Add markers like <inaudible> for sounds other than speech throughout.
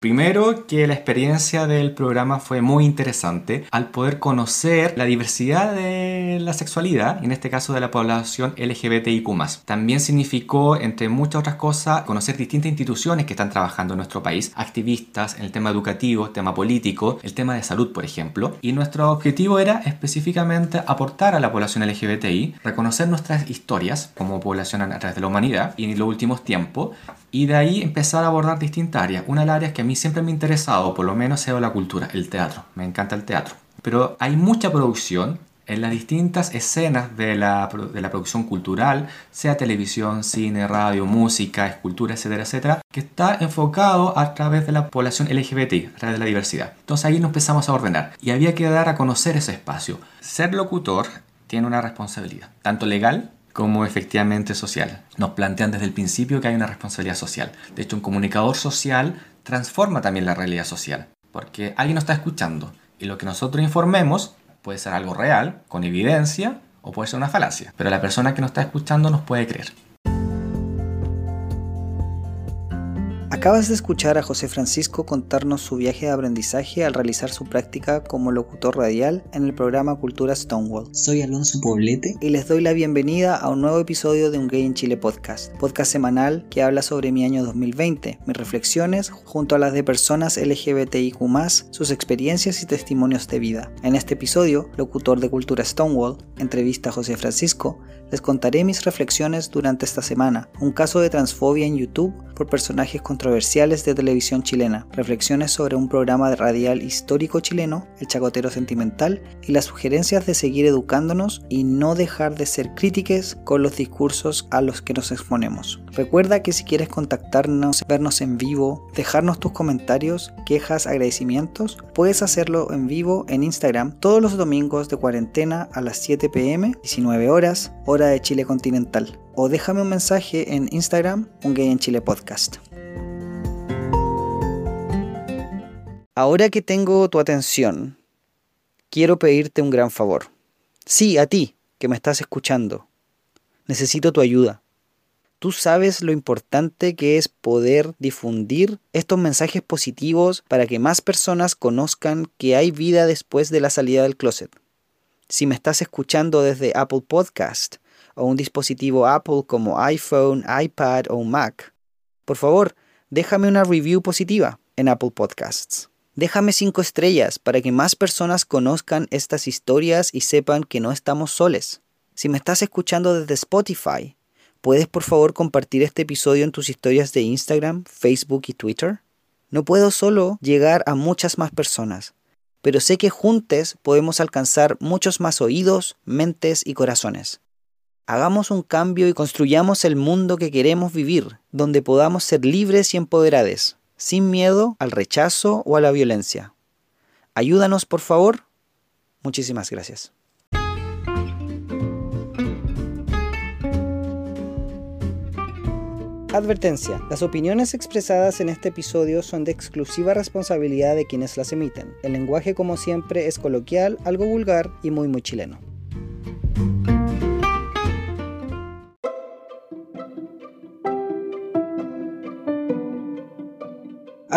Primero, que la experiencia del programa fue muy interesante al poder conocer la diversidad de la sexualidad, en este caso de la población LGBTIQ. También significó, entre muchas otras cosas, conocer distintas instituciones que están trabajando en nuestro país, activistas en el tema educativo, el tema político, el tema de salud, por ejemplo. Y nuestro objetivo era específicamente aportar a la población LGBTI, reconocer nuestras historias como población a través de la humanidad y en los últimos tiempos, y de ahí empezar a abordar distintas áreas. Una de las áreas que a mí siempre me ha interesado, por lo menos, es la cultura, el teatro. Me encanta el teatro. Pero hay mucha producción en las distintas escenas de la, de la, producción cultural, sea televisión, cine, radio, música, escultura, etcétera, etcétera, que está enfocado a través de la población LGBT, a través de la diversidad. Entonces ahí nos empezamos a ordenar y había que dar a conocer ese espacio. Ser locutor tiene una responsabilidad, tanto legal como efectivamente social. Nos plantean desde el principio que hay una responsabilidad social. De hecho, un comunicador social transforma también la realidad social, porque alguien nos está escuchando y lo que nosotros informemos puede ser algo real, con evidencia, o puede ser una falacia, pero la persona que nos está escuchando nos puede creer. Acabas de escuchar a José Francisco contarnos su viaje de aprendizaje al realizar su práctica como locutor radial en el programa Cultura Stonewall. Soy Alonso Poblete y les doy la bienvenida a un nuevo episodio de Un Gay en Chile podcast, podcast semanal que habla sobre mi año 2020, mis reflexiones junto a las de personas LGBTIQ, sus experiencias y testimonios de vida. En este episodio, locutor de Cultura Stonewall, entrevista a José Francisco, les contaré mis reflexiones durante esta semana, un caso de transfobia en YouTube por personajes controversiales de televisión chilena, reflexiones sobre un programa radial histórico chileno, El Chacotero Sentimental, y las sugerencias de seguir educándonos y no dejar de ser críticos con los discursos a los que nos exponemos. Recuerda que si quieres contactarnos, vernos en vivo, dejarnos tus comentarios, quejas, agradecimientos, puedes hacerlo en vivo en Instagram todos los domingos de cuarentena a las 7 pm, 19 horas, hora de Chile continental o déjame un mensaje en Instagram, un gay en Chile podcast. Ahora que tengo tu atención, quiero pedirte un gran favor. Sí, a ti, que me estás escuchando. Necesito tu ayuda. Tú sabes lo importante que es poder difundir estos mensajes positivos para que más personas conozcan que hay vida después de la salida del closet. Si me estás escuchando desde Apple Podcast, o un dispositivo Apple como iPhone, iPad o Mac, por favor, déjame una review positiva en Apple Podcasts. Déjame cinco estrellas para que más personas conozcan estas historias y sepan que no estamos soles. Si me estás escuchando desde Spotify, ¿puedes por favor compartir este episodio en tus historias de Instagram, Facebook y Twitter? No puedo solo llegar a muchas más personas, pero sé que juntos podemos alcanzar muchos más oídos, mentes y corazones. Hagamos un cambio y construyamos el mundo que queremos vivir, donde podamos ser libres y empoderados, sin miedo al rechazo o a la violencia. Ayúdanos, por favor. Muchísimas gracias. Advertencia. Las opiniones expresadas en este episodio son de exclusiva responsabilidad de quienes las emiten. El lenguaje, como siempre, es coloquial, algo vulgar y muy muy chileno.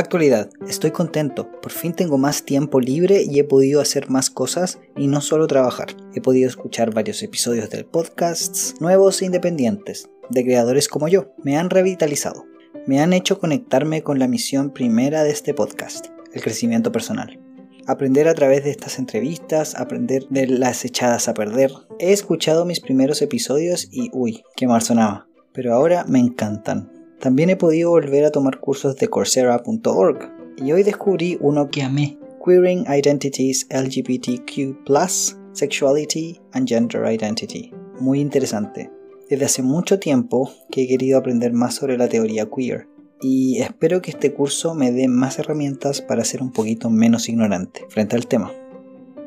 Actualidad. Estoy contento. Por fin tengo más tiempo libre y he podido hacer más cosas y no solo trabajar. He podido escuchar varios episodios del podcast nuevos e independientes, de creadores como yo. Me han revitalizado. Me han hecho conectarme con la misión primera de este podcast, el crecimiento personal. Aprender a través de estas entrevistas, aprender de las echadas a perder. He escuchado mis primeros episodios y uy, qué mal sonaba. Pero ahora me encantan también he podido volver a tomar cursos de Coursera.org y hoy descubrí uno que amé, Queering Identities LGBTQ Sexuality and Gender Identity. Muy interesante. Desde hace mucho tiempo que he querido aprender más sobre la teoría queer y espero que este curso me dé más herramientas para ser un poquito menos ignorante frente al tema.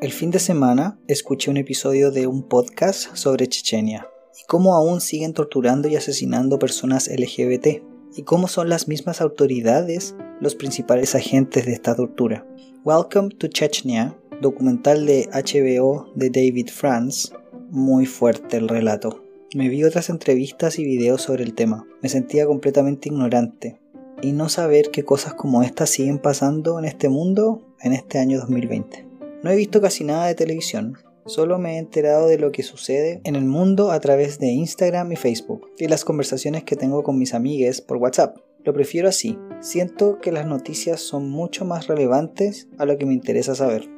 El fin de semana escuché un episodio de un podcast sobre Chechenia y cómo aún siguen torturando y asesinando personas LGBT, y cómo son las mismas autoridades los principales agentes de esta tortura. Welcome to Chechnya, documental de HBO de David France, muy fuerte el relato. Me vi otras entrevistas y videos sobre el tema. Me sentía completamente ignorante. y no saber que cosas como estas siguen pasando en este mundo en este año 2020. No he visto casi nada de televisión, solo me he enterado de lo que sucede en el mundo a través de Instagram y Facebook y las conversaciones que tengo con mis amigues por WhatsApp. Lo prefiero así, siento que las noticias son mucho más relevantes a lo que me interesa saber.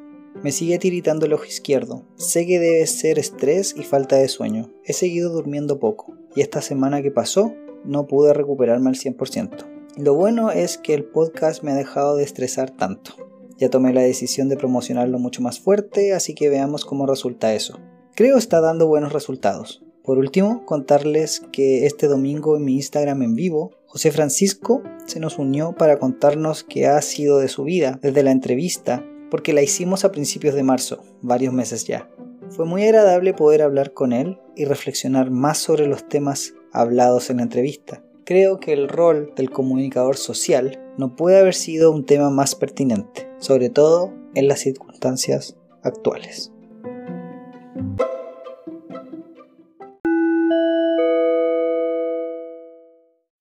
Me sigue tiritando el ojo izquierdo. Sé que debe ser estrés y falta de sueño. He seguido durmiendo poco y esta semana que pasó no pude recuperarme al 100%. Lo bueno es que el podcast me ha dejado de estresar tanto. Ya tomé la decisión de promocionarlo mucho más fuerte, así que veamos cómo resulta eso. Creo está dando buenos resultados. Por último, contarles que este domingo en mi Instagram en vivo, José Francisco se nos unió para contarnos qué ha sido de su vida desde la entrevista porque la hicimos a principios de marzo, varios meses ya. Fue muy agradable poder hablar con él y reflexionar más sobre los temas hablados en la entrevista. Creo que el rol del comunicador social no puede haber sido un tema más pertinente, sobre todo en las circunstancias actuales.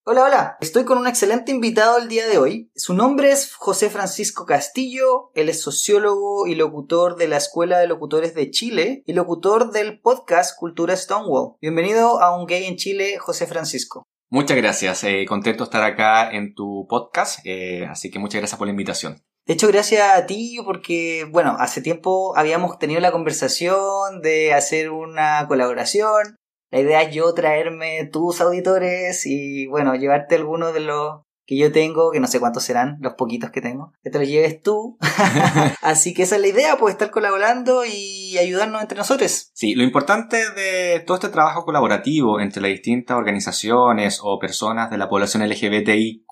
Hola, hola. Estoy con un excelente invitado el día de hoy. Su nombre es José Francisco Castillo. Él es sociólogo y locutor de la Escuela de Locutores de Chile y locutor del podcast Cultura Stonewall. Bienvenido a Un Gay en Chile, José Francisco. Muchas gracias. Eh, contento estar acá en tu podcast. Eh, así que muchas gracias por la invitación. De hecho, gracias a ti, porque, bueno, hace tiempo habíamos tenido la conversación de hacer una colaboración la idea es yo traerme tus auditores y, bueno, llevarte algunos de los que yo tengo, que no sé cuántos serán, los poquitos que tengo, que te los lleves tú. <laughs> <laughs> Así que esa es la idea, pues estar colaborando y ayudarnos entre nosotros. Sí, lo importante de todo este trabajo colaborativo entre las distintas organizaciones o personas de la población LGBTIQ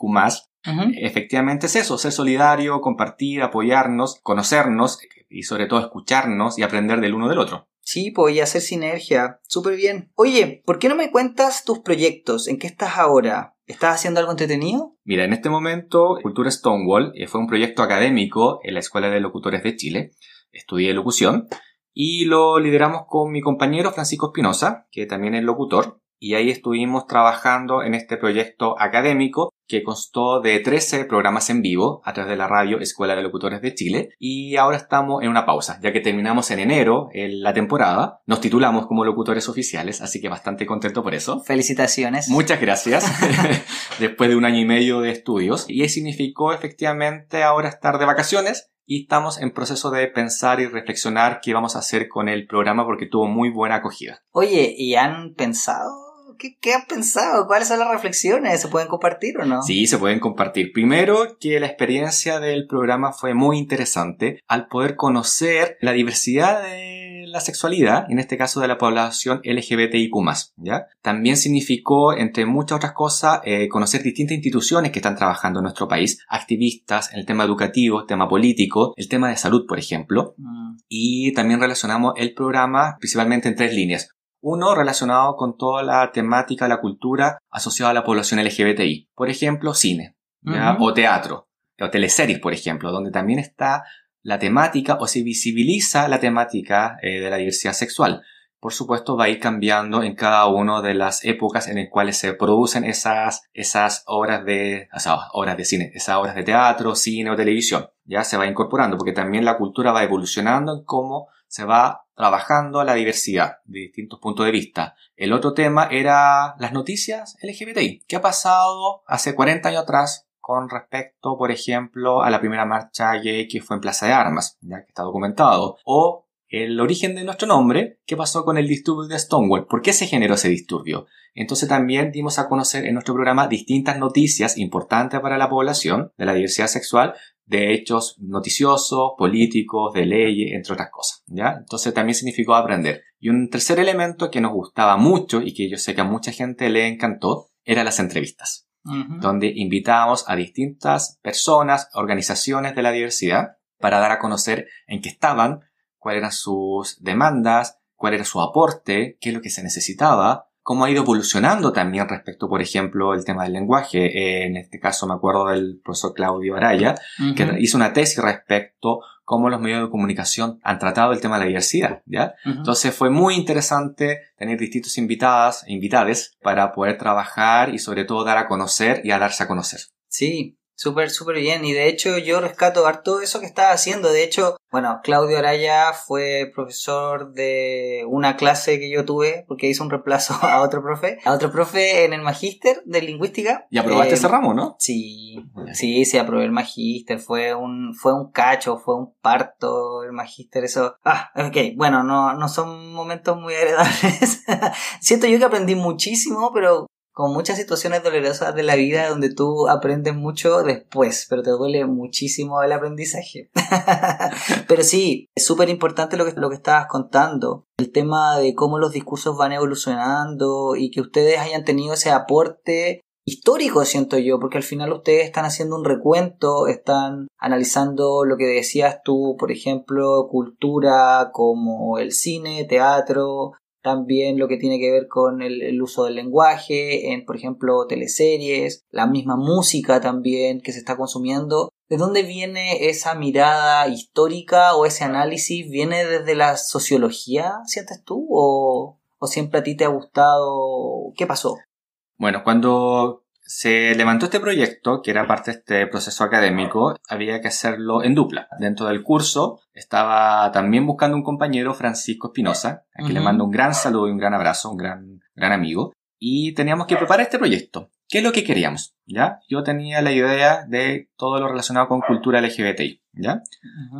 efectivamente es eso, ser solidario, compartir, apoyarnos, conocernos y sobre todo escucharnos y aprender del uno del otro. Sí, pues hacer sinergia. Súper bien. Oye, ¿por qué no me cuentas tus proyectos? ¿En qué estás ahora? ¿Estás haciendo algo entretenido? Mira, en este momento, Cultura Stonewall eh, fue un proyecto académico en la Escuela de Locutores de Chile. Estudié locución y lo lideramos con mi compañero Francisco Espinosa, que también es locutor y ahí estuvimos trabajando en este proyecto académico que constó de 13 programas en vivo a través de la radio Escuela de Locutores de Chile y ahora estamos en una pausa, ya que terminamos en enero en la temporada, nos titulamos como locutores oficiales, así que bastante contento por eso. Felicitaciones. Muchas gracias, <laughs> <laughs> después de un año y medio de estudios y significó efectivamente ahora estar de vacaciones y estamos en proceso de pensar y reflexionar qué vamos a hacer con el programa porque tuvo muy buena acogida. Oye, ¿y han pensado ¿Qué, ¿Qué, han pensado? ¿Cuáles son las reflexiones? ¿Se pueden compartir o no? Sí, se pueden compartir. Primero, que la experiencia del programa fue muy interesante al poder conocer la diversidad de la sexualidad, en este caso de la población LGBTIQ+. ¿ya? También significó, entre muchas otras cosas, eh, conocer distintas instituciones que están trabajando en nuestro país, activistas en el tema educativo, el tema político, el tema de salud, por ejemplo. Mm. Y también relacionamos el programa principalmente en tres líneas. Uno relacionado con toda la temática, la cultura asociada a la población LGBTI. Por ejemplo, cine, o teatro, o teleseries, por ejemplo, donde también está la temática o se visibiliza la temática eh, de la diversidad sexual. Por supuesto, va a ir cambiando en cada una de las épocas en las cuales se producen esas, esas obras de, esas obras de cine, esas obras de teatro, cine o televisión. Ya se va incorporando, porque también la cultura va evolucionando en cómo se va trabajando la diversidad de distintos puntos de vista. El otro tema era las noticias LGBTI. ¿Qué ha pasado hace 40 años atrás con respecto, por ejemplo, a la primera marcha gay que fue en Plaza de Armas, ya que está documentado? O el origen de nuestro nombre, ¿qué pasó con el disturbio de Stonewall? ¿Por qué se generó ese disturbio? Entonces también dimos a conocer en nuestro programa distintas noticias importantes para la población de la diversidad sexual, de hechos noticiosos, políticos, de leyes, entre otras cosas. ¿ya? Entonces también significó aprender. Y un tercer elemento que nos gustaba mucho y que yo sé que a mucha gente le encantó, eran las entrevistas, donde invitábamos a distintas personas, organizaciones de la diversidad, para dar a conocer en qué estaban, cuáles eran sus demandas, cuál era su aporte, qué es lo que se necesitaba, cómo ha ido evolucionando también respecto, por ejemplo, el tema del lenguaje. en este caso me acuerdo del profesor Claudio Araya, que hizo una tesis respecto cómo los medios de comunicación han tratado el tema de la diversidad, ¿ya? Entonces fue muy interesante tener distintos invitadas, invitades para poder trabajar y sobre todo dar a conocer y a darse a conocer. Sí, Súper, súper bien. Y de hecho yo rescato harto eso que estás haciendo. De hecho, bueno, Claudio Araya fue profesor de una clase que yo tuve porque hizo un reemplazo <laughs> a otro profe. A otro profe en el magíster de lingüística. ¿Y aprobaste eh, ese ramo, no? Sí, sí, sí, aprobé el magíster. Fue un, fue un cacho, fue un parto el magíster. Eso. Ah, ok. Bueno, no, no son momentos muy agradables. <laughs> Siento yo que aprendí muchísimo, pero con muchas situaciones dolorosas de la vida donde tú aprendes mucho después, pero te duele muchísimo el aprendizaje. <laughs> pero sí, es súper importante lo que, lo que estabas contando, el tema de cómo los discursos van evolucionando y que ustedes hayan tenido ese aporte histórico, siento yo, porque al final ustedes están haciendo un recuento, están analizando lo que decías tú, por ejemplo, cultura como el cine, teatro, también lo que tiene que ver con el, uso del lenguaje, en por ejemplo teleseries, la misma música también que se está consumiendo. ¿De dónde viene esa mirada histórica o ese análisis? ¿Viene desde la sociología, sientes tú? ¿O, o siempre a ti te ha gustado? ¿Qué pasó? Bueno, cuando se levantó este proyecto, que era parte de este proceso académico, había que hacerlo en dupla. Dentro del curso estaba también buscando un compañero, Francisco Espinosa, a quien le mando un gran saludo y un gran abrazo, un gran, gran amigo. Y teníamos que preparar este proyecto. ¿Qué es lo que queríamos? ¿Ya? Yo tenía la idea de todo lo relacionado con cultura LGBTI, ¿ya?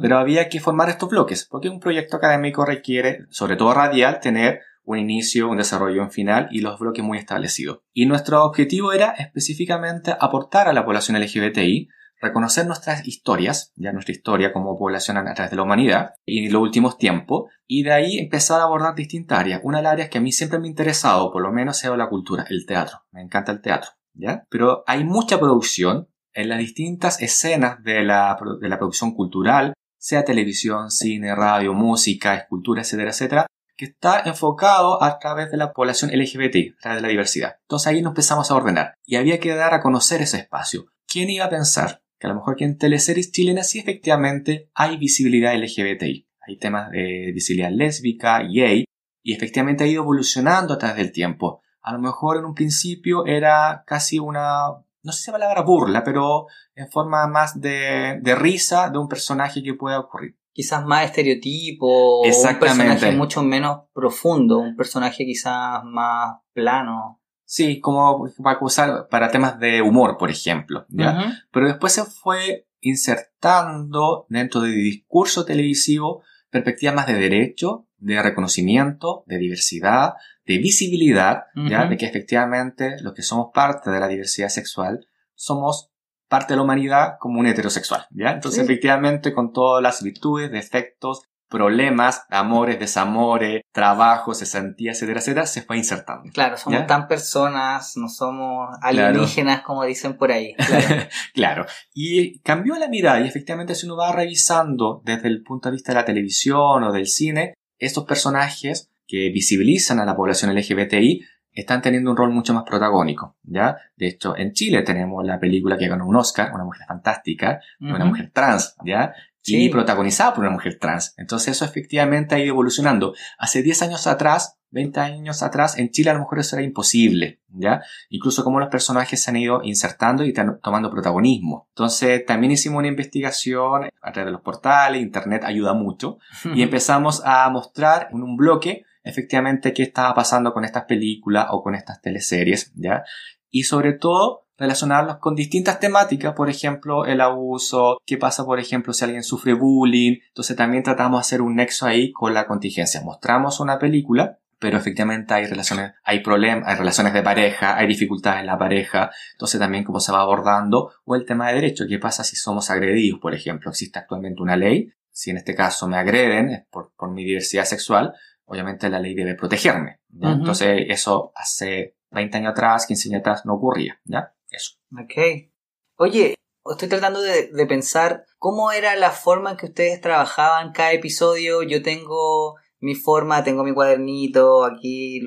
Pero había que formar estos bloques, porque un proyecto académico requiere, sobre todo radial, tener un inicio, un desarrollo, un final y los bloques muy establecidos. Y nuestro objetivo era específicamente aportar a la población LGBTI, reconocer nuestras historias, ya nuestra historia como población a través de la humanidad y los últimos tiempos, y de ahí empezar a abordar distintas áreas. Una de las áreas que a mí siempre me ha interesado, por lo menos, es la cultura, el teatro. Me encanta el teatro, ¿ya? Pero hay mucha producción en las distintas escenas de la, de la producción cultural, sea televisión, cine, radio, música, escultura, etcétera, etcétera, que está enfocado a través de la población LGBT, a través de la diversidad. Entonces ahí nos empezamos a ordenar y había que dar a conocer ese espacio. ¿Quién iba a pensar que a lo mejor que en teleseries chilenas sí efectivamente hay visibilidad LGBTI? Hay temas de visibilidad lésbica, gay, y efectivamente ha ido evolucionando a través del tiempo. A lo mejor en un principio era casi una, no sé si la palabra burla, pero en forma más de, de risa de un personaje que puede ocurrir quizás más estereotipo, un personaje mucho menos profundo, un personaje quizás más plano. Sí, como para usar para temas de humor, por ejemplo, ¿ya? Pero después se fue insertando dentro del discurso televisivo perspectivas más de derecho, de reconocimiento, de diversidad, de visibilidad, ¿ya? De que efectivamente los que somos parte de la diversidad sexual somos parte de la humanidad como un heterosexual, ¿ya? Entonces, efectivamente, con todas las virtudes, defectos, problemas, amores, desamores, trabajos, cesantías, etcétera, etcétera, se fue insertando. Claro, somos tan personas, no somos alienígenas como dicen por ahí. Claro. <laughs> claro. Y cambió la mirada y efectivamente si uno va revisando desde el punto de vista de la televisión o del cine, estos personajes que visibilizan a la población LGBTI están teniendo un rol mucho más protagónico, ¿ya? De hecho, en Chile tenemos la película que ganó un Oscar, una mujer fantástica, una mujer trans, ¿ya? Y protagonizada por una mujer trans. Entonces eso efectivamente ha ido evolucionando. Hace 10 años atrás, 20 años atrás, en Chile a lo mejor eso era imposible, ¿ya? Incluso como los personajes se han ido insertando y tomando protagonismo. Entonces también hicimos una investigación a través de los portales, internet ayuda mucho, y <laughs> empezamos a mostrar en un bloque efectivamente qué estaba pasando con estas películas o con estas teleseries, ¿ya? Y sobre todo relacionarlos con distintas temáticas, por ejemplo, el abuso, qué pasa, por ejemplo, si alguien sufre bullying. Entonces también tratamos de hacer un nexo ahí con la contingencia. Mostramos una película, pero efectivamente hay relaciones, hay problemas, hay relaciones de pareja, hay dificultades en la pareja, entonces también cómo se va abordando, o el tema de derecho, qué pasa si somos agredidos, por ejemplo, existe actualmente una ley, si en este caso me agreden por, por mi diversidad sexual, obviamente la ley debe protegerme. Entonces, eso hace 20 años atrás, 15 años atrás no ocurría, ¿ya? Eso. Ok. Oye, estoy tratando de, pensar cómo era la forma en que ustedes trabajaban cada episodio. Yo tengo mi forma, tengo mi cuadernito, aquí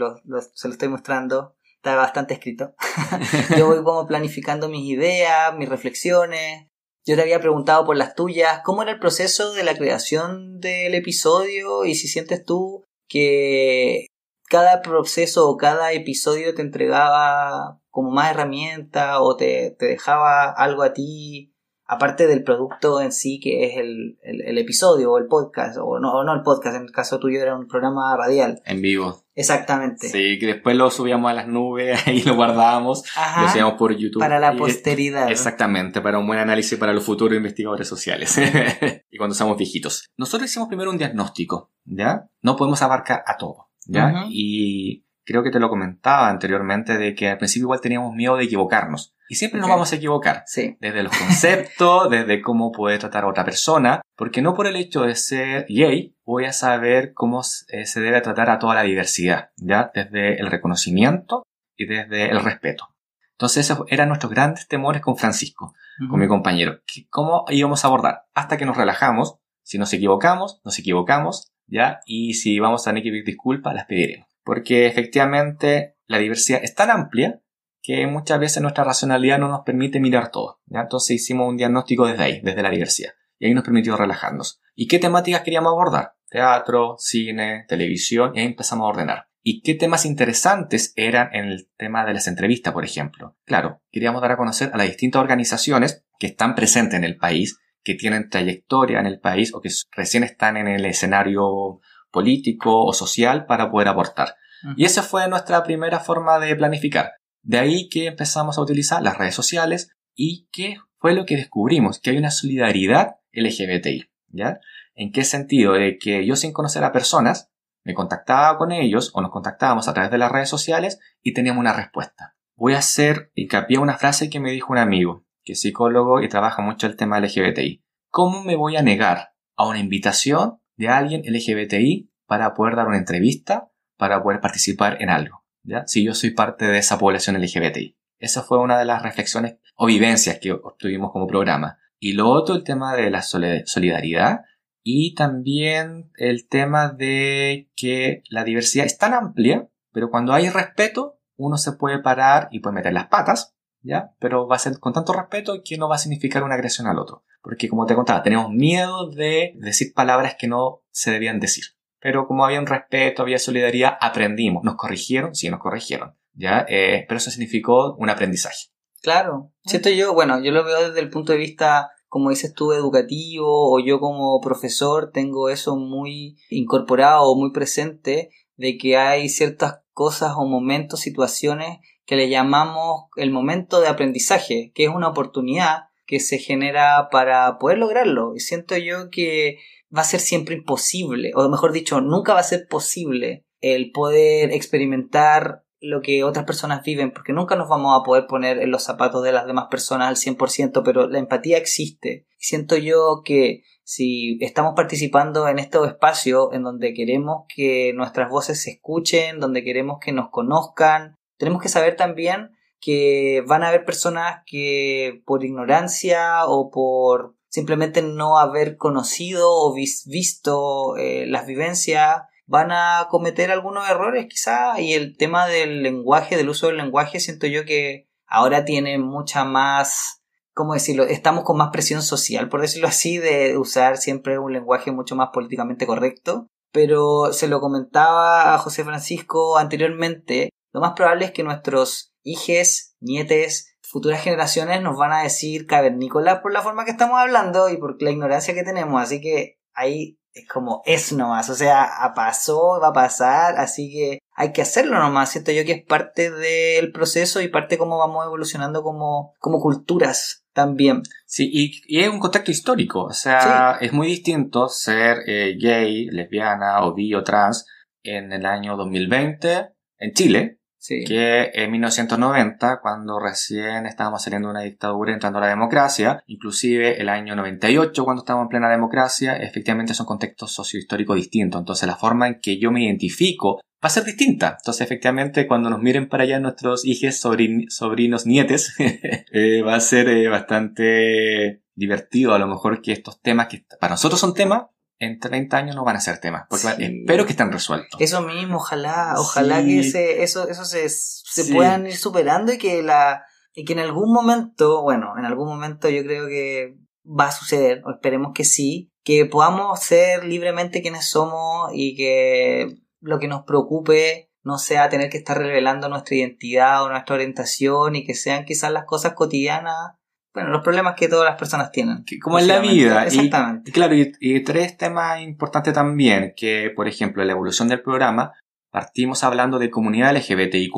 se lo estoy mostrando. Está bastante escrito. <laughs> Yo voy como planificando mis ideas, mis reflexiones. Yo te había preguntado por las tuyas, ¿cómo era el proceso de la creación del episodio? Y si sientes tú que cada proceso o cada episodio te entregaba como más herramienta o te, te dejaba algo a ti aparte del producto en sí que es el, el, episodio o el podcast, o no, no el podcast, en el caso tuyo era un programa radial. En vivo. Exactamente. Sí, que después lo subíamos a las nubes <laughs> y lo guardábamos, lo subíamos por YouTube. Para la posteridad. Exactamente, para un buen análisis para los futuros investigadores sociales <laughs> y cuando somos viejitos. Nosotros hicimos primero un diagnóstico, ¿ya? No podemos abarcar a todo, ¿ya? Y creo que te lo comentaba anteriormente de que al principio igual teníamos miedo de equivocarnos. Y siempre nos vamos a equivocar. Sí. Desde los conceptos, <laughs> desde cómo puede tratar a otra persona, porque no por el hecho de ser gay voy a saber cómo eh, se debe tratar a toda la diversidad, ¿ya? Desde el reconocimiento y desde el respeto. Entonces esos eran nuestros grandes temores con Francisco, con mi compañero. ¿Cómo íbamos a abordar? Hasta que nos relajamos. Si nos equivocamos, nos equivocamos, ¿ya? Y si vamos a tener que pedir disculpas, las pediremos. Porque efectivamente la diversidad es tan amplia que muchas veces nuestra racionalidad no nos permite mirar todo. Entonces hicimos un diagnóstico desde ahí, desde la diversidad. Y ahí nos permitió relajarnos. ¿Y qué temáticas queríamos abordar? Teatro, cine, televisión, y ahí empezamos a ordenar. ¿Y qué temas interesantes eran en el tema de las entrevistas, por ejemplo? Claro, queríamos dar a conocer a las distintas organizaciones que están presentes en el país, que tienen trayectoria en el país o que recién están en el escenario político o social para poder aportar. Y esa fue nuestra primera forma de planificar. De ahí que empezamos a utilizar las redes sociales y qué fue lo que descubrimos, que hay una solidaridad LGBTI, ¿ya? ¿En qué sentido? De que yo sin conocer a personas me contactaba con ellos o nos contactábamos a través de las redes sociales y teníamos una respuesta. Voy a hacer hincapié una frase que me dijo un amigo, que es psicólogo y trabaja mucho el tema LGBTI. ¿Cómo me voy a negar a una invitación de alguien LGBTI para poder dar una entrevista, para poder participar en algo? si yo soy parte de esa población LGBTI. Esa fue una de las reflexiones o vivencias que obtuvimos como programa. Y lo otro, el tema de la solidaridad y también el tema de que la diversidad es tan amplia, pero cuando hay respeto, uno se puede parar y puede meter las patas, ¿ya? Pero va a ser con tanto respeto que no va a significar una agresión al otro. Porque como te contaba, tenemos miedo de decir palabras que no se debían decir pero como había un respeto, había solidaridad, aprendimos. Nos corrigieron, sí, nos corrigieron, ¿ya? Eh, pero eso significó un aprendizaje. Claro. Siento yo, bueno, yo lo veo desde el punto de vista, como dices tú, educativo, o yo como profesor tengo eso muy incorporado, muy presente, de que hay ciertas cosas o momentos, situaciones que le llamamos el momento de aprendizaje, que es una oportunidad que se genera para poder lograrlo. Y siento yo que va a ser siempre imposible, o mejor dicho, nunca va a ser posible el poder experimentar lo que otras personas viven, porque nunca nos vamos a poder poner en los zapatos de las demás personas al 100%, pero la empatía existe. Siento yo que si estamos participando en este espacio en donde queremos que nuestras voces se escuchen, donde queremos que nos conozcan, tenemos que saber también que van a haber personas que por ignorancia o por simplemente no haber conocido o visto eh, las vivencias van a cometer algunos errores quizá y el tema del lenguaje, del uso del lenguaje, siento yo que ahora tiene mucha más, ¿cómo decirlo? Estamos con más presión social, por decirlo así, de usar siempre un lenguaje mucho más políticamente correcto. Pero se lo comentaba a José Francisco anteriormente, lo más probable es que nuestros hijes, nietes, futuras generaciones nos van a decir cavernícolas por la forma que estamos hablando y por la ignorancia que tenemos. Así que ahí es como es nomás. O sea, pasó, va a pasar, así que hay que hacerlo nomás. Siento yo que es parte del proceso y parte de cómo vamos evolucionando como, como culturas también. Sí, y, es un contexto histórico. O sea, es muy distinto ser eh, gay, lesbiana o bi o trans en el año 2020 en Chile que en 1990, cuando recién estábamos saliendo de una dictadura entrando a la democracia, inclusive el año 98, cuando estábamos en plena democracia, efectivamente son contextos sociohistóricos distintos. Entonces la forma en que yo me identifico va a ser distinta. Entonces, efectivamente, cuando nos miren para allá nuestros hijos, sobrinos, nietes, <laughs> eh, va a ser eh, bastante divertido a lo mejor que estos temas que para nosotros son temas, en 30 años no van a ser temas. Porque espero que estén resueltos. Eso mismo, ojalá, ojalá que ese, eso, eso se, se puedan ir superando y que la, y que en algún momento, bueno, en algún momento yo creo que va a suceder, o esperemos que sí, que podamos ser libremente quienes somos y que lo que nos preocupe no sea tener que estar revelando nuestra identidad o nuestra orientación y que sean quizás las cosas cotidianas, bueno, los problemas que todas las personas tienen. como en la vida. Exactamente. Y, claro, y, tres temas importantes también, que por ejemplo en la evolución del programa partimos hablando de comunidad LGBTIQ+,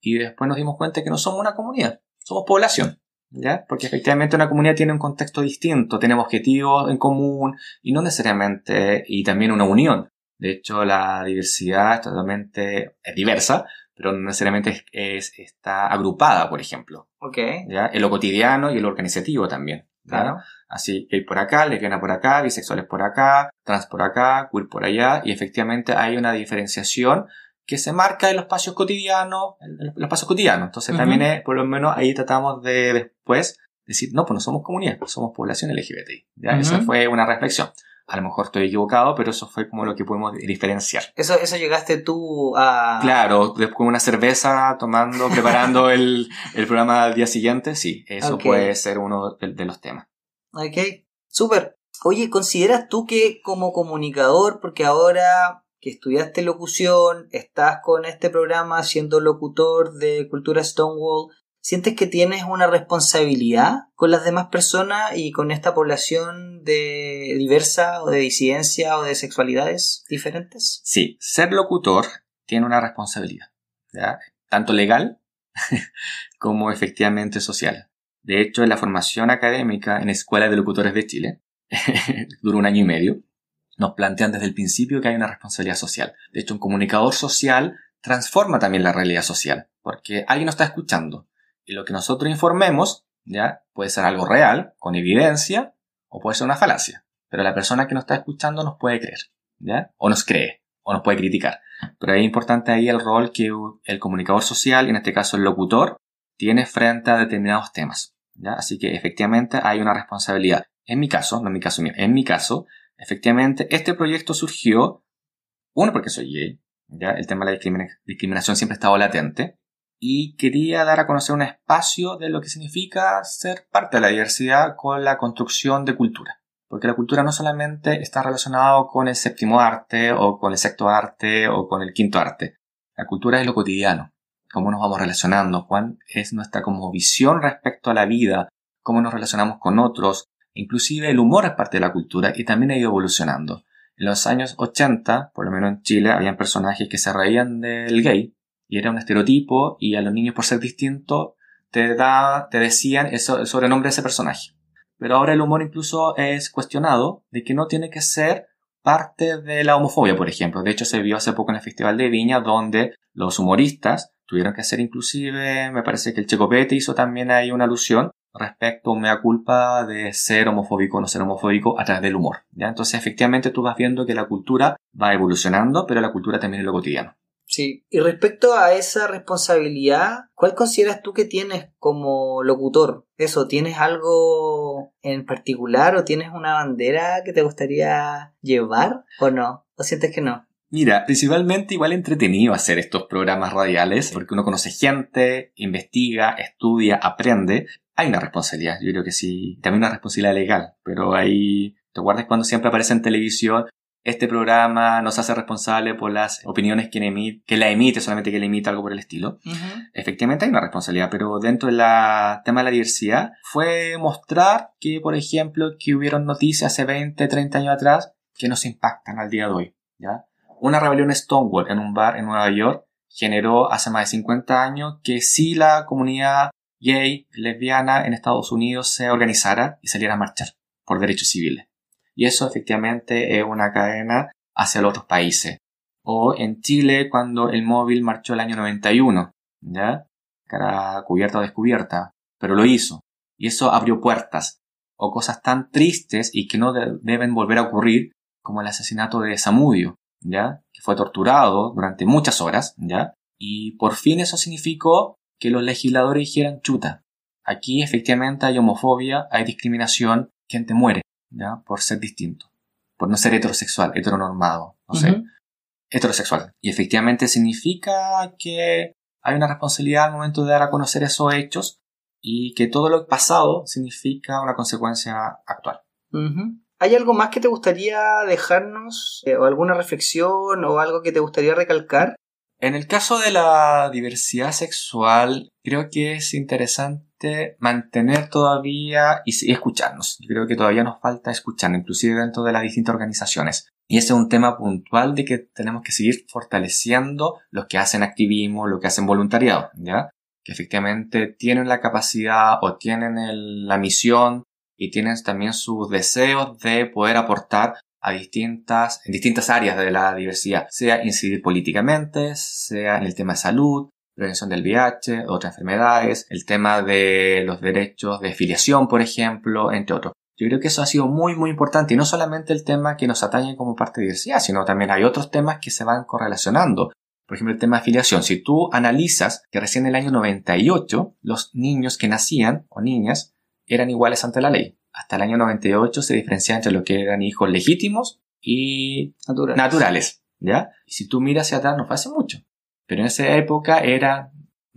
y después nos dimos cuenta que no somos una comunidad, somos población. ¿Ya? Porque efectivamente una comunidad tiene un contexto distinto, tiene objetivos en común y no necesariamente, y también una unión. De hecho, la diversidad es totalmente diversa, pero no necesariamente es, está agrupada, por ejemplo. Ok. ¿ya? En lo cotidiano y en lo organizativo también. Claro. Así, gay por acá, lesbiana por acá, bisexuales por acá, trans por acá, queer por allá, y efectivamente hay una diferenciación que se marca en los espacios cotidianos, en los espacios cotidianos. Entonces también es, por lo menos ahí tratamos de después decir, no, pues no somos comunidad, somos población LGBTI. ¿ya? Esa fue una reflexión. A lo mejor estoy equivocado, pero eso fue como lo que pudimos diferenciar. Eso, eso llegaste tú a... Claro, con una cerveza, tomando, <laughs> preparando el, el programa al día siguiente, sí, eso puede ser uno de, los temas. Ok, súper. Oye, ¿consideras tú que como comunicador, porque ahora que estudiaste locución, estás con este programa siendo locutor de Cultura Stonewall, ¿Sientes que tienes una responsabilidad con las demás personas y con esta población de diversa o de disidencia o de sexualidades diferentes? Sí, ser locutor tiene una responsabilidad, tanto legal <laughs> como efectivamente social. De hecho, en la formación académica en Escuela de Locutores de Chile, <laughs> duró un año y medio, nos plantean desde el principio que hay una responsabilidad social. De hecho, un comunicador social transforma también la realidad social, porque alguien nos está escuchando y lo que nosotros informemos, ya, puede ser algo real, con evidencia, o puede ser una falacia. Pero la persona que nos está escuchando nos puede creer, ¿ya? O nos cree, o nos puede criticar. Pero es importante ahí el rol que el comunicador social, en este caso el locutor, tiene frente a determinados temas, ¿ya? Así que efectivamente hay una responsabilidad. En mi caso, no en mi caso mío, en mi caso, efectivamente, este proyecto surgió, uno, porque soy gay, ¿ya? El tema de la discriminación siempre ha estado latente, y quería dar a conocer un espacio de lo que significa ser parte de la diversidad con la construcción de cultura. Porque la cultura no solamente está relacionada con el séptimo arte o con el sexto arte o con el quinto arte. La cultura es lo cotidiano, cómo nos vamos relacionando, cuál es nuestra como visión respecto a la vida, cómo nos relacionamos con otros, inclusive el humor es parte de la cultura y también ha ido evolucionando. En los años 80, por lo menos en Chile, habían personajes que se reían del gay, y era un estereotipo y a los niños por ser distinto te, da, te decían eso, el sobrenombre de ese personaje. Pero ahora el humor incluso es cuestionado de que no tiene que ser parte de la homofobia, por ejemplo. De hecho, se vio hace poco en el Festival de Viña donde los humoristas tuvieron que hacer inclusive, me parece que el Checopete hizo también ahí una alusión respecto a mea culpa de ser homofóbico o no ser homofóbico a través del humor. ¿ya? Entonces, efectivamente, tú vas viendo que la cultura va evolucionando, pero la cultura también es lo cotidiano. Sí, y respecto a esa responsabilidad, ¿cuál consideras tú que tienes como locutor? Eso, ¿tienes algo en particular o tienes una bandera que te gustaría llevar o no? ¿O sientes que no? Mira, principalmente igual entretenido hacer estos programas radiales, porque uno conoce gente, investiga, estudia, aprende. Hay una responsabilidad, yo creo que sí, también una responsabilidad legal, pero ahí, ¿te acuerdas cuando siempre aparece en televisión este programa nos hace responsable por las opiniones que, emite, que la emite, solamente que le emite algo por el estilo. Efectivamente hay una responsabilidad, pero dentro del tema de la diversidad fue mostrar que, por ejemplo, que hubieron noticias hace 20, 30 años atrás que nos impactan al día de hoy. ¿ya? Una rebelión Stonewall en un bar en Nueva York generó hace más de 50 años que si la comunidad gay, lesbiana en Estados Unidos se organizara y saliera a marchar por derechos civiles y eso efectivamente es una cadena hacia los otros países. O en Chile cuando el móvil marchó el año 91, ¿ya? Cara cubierta o descubierta, pero lo hizo. Y eso abrió puertas. O cosas tan tristes y que no deben volver a ocurrir como el asesinato de Samudio, ¿ya? Que fue torturado durante muchas horas, ¿ya? Y por fin eso significó que los legisladores dijeran chuta. Aquí efectivamente hay homofobia, hay discriminación, gente muere. ¿Ya? Por ser distinto, por no ser heterosexual, heteronormado, no sé, heterosexual. Y efectivamente significa que hay una responsabilidad al momento de dar a conocer esos hechos y que todo lo pasado significa una consecuencia actual. ¿Hay algo más que te gustaría dejarnos? Eh, ¿O alguna reflexión o algo que te gustaría recalcar? En el caso de la diversidad sexual, creo que es interesante mantener todavía y, escucharnos. Yo creo que todavía nos falta escuchar, inclusive dentro de las distintas organizaciones. Y ese es un tema puntual de que tenemos que seguir fortaleciendo los que hacen activismo, los que hacen voluntariado, ¿ya? Que efectivamente tienen la capacidad o tienen la misión y tienen también sus deseos de poder aportar a distintas, en distintas áreas de la diversidad, sea incidir políticamente, sea en el tema de salud, prevención del VIH, otras enfermedades, el tema de los derechos de filiación, por ejemplo, entre otros. Yo creo que eso ha sido muy, muy importante y no solamente el tema que nos atañe como parte de diversidad, sino también hay otros temas que se van correlacionando. Por ejemplo, el tema de afiliación. Si tú analizas que recién en el año 98 los niños que nacían o niñas eran iguales ante la ley hasta el año 98 se diferenciaba entre lo que eran hijos legítimos y naturales. ¿ya? Y si tú miras hacia atrás no fue hace mucho. Pero en esa época eran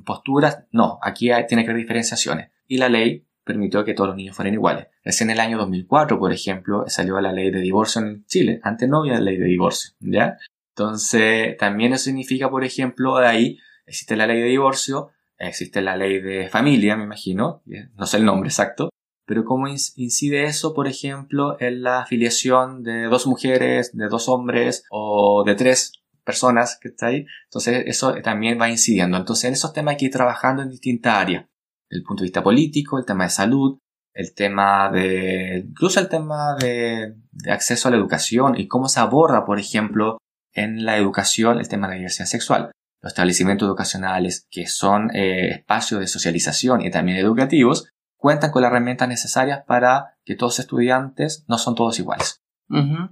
posturas, no, aquí tiene que haber diferenciaciones. Y la ley permitió que todos los niños fueran iguales. Recién en el año 2004, por ejemplo, salió la ley de divorcio en Chile. Antes no había ley de divorcio, ¿ya? Entonces, también eso significa, por ejemplo, de ahí existe la ley de divorcio, existe la ley de familia, me imagino, no sé el nombre exacto, pero cómo incide eso, por ejemplo, en la afiliación de dos mujeres, de dos hombres o de tres personas que está ahí. Entonces eso también va incidiendo. Entonces en esos temas hay que ir trabajando en distintas áreas. El punto de vista político, el tema de salud, el tema de, incluso el tema de, acceso a la educación y cómo se aborda, por ejemplo, en la educación el tema de la diversidad sexual. Los establecimientos educacionales, que son eh, espacios de socialización y también educativos, cuentan con las herramientas necesarias para que todos los estudiantes no son todos iguales.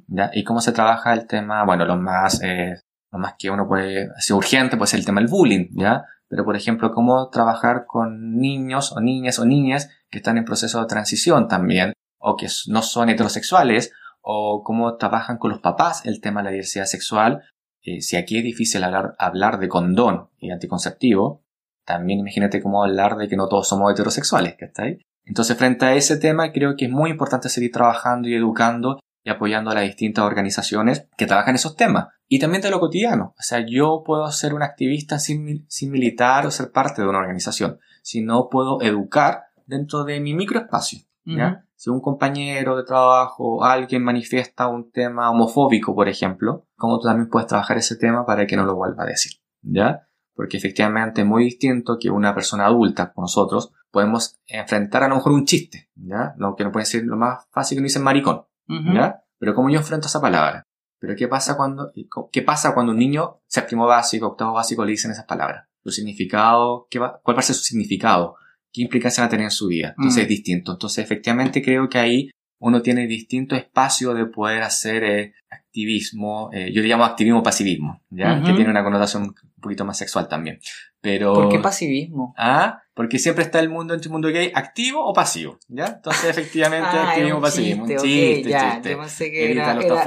¿ya? Y cómo se trabaja el tema, bueno, lo más, eh, lo más que uno puede, ser urgente, puede ser el tema del bullying, ¿ya? Pero, por ejemplo, cómo trabajar con niños o niñas o niñas que están en proceso de transición también, o que no son heterosexuales, o cómo trabajan con los papás el tema de la diversidad sexual. Eh, si aquí es difícil hablar, hablar de condón y anticonceptivo, también imagínate cómo hablar de que no todos somos heterosexuales, ahí. Entonces, frente a ese tema, creo que es muy importante seguir trabajando y educando y apoyando a las distintas organizaciones que trabajan en esos temas. Y también de lo cotidiano. O sea, yo puedo ser un activista sin, sin militar o ser parte de una organización, Si no puedo educar dentro de mi microespacio. ¿ya? Si un compañero de trabajo, alguien manifiesta un tema homofóbico, por ejemplo, ¿cómo tú también puedes trabajar ese tema para que no lo vuelva a decir? ¿Ya? porque efectivamente es muy distinto que una persona adulta como nosotros podemos enfrentar a lo mejor un chiste, ¿ya? Lo que no puede ser lo más fácil que no dicen maricón, ¿ya? Pero como yo enfrento esa palabra. Pero ¿qué pasa cuando, qué pasa cuando un niño séptimo básico, octavo básico le dicen esas palabras? Su significado, ¿qué va, ¿cuál va a ser su significado? ¿Qué implicancia va a tener en su vida? Entonces es mm. distinto. Entonces efectivamente creo que ahí uno tiene distinto espacio de poder hacer eh, activismo, eh, yo le llamo activismo-pasivismo, ¿ya? Que tiene una connotación un poquito más sexual también. Pero... ¿Por qué pasivismo? Ah, porque siempre está el mundo entre el mundo gay activo o pasivo, ¿ya? Entonces, efectivamente, <laughs> ah, activismo-pasivismo. Un chiste, ya, Yo pensé que era... Los <laughs>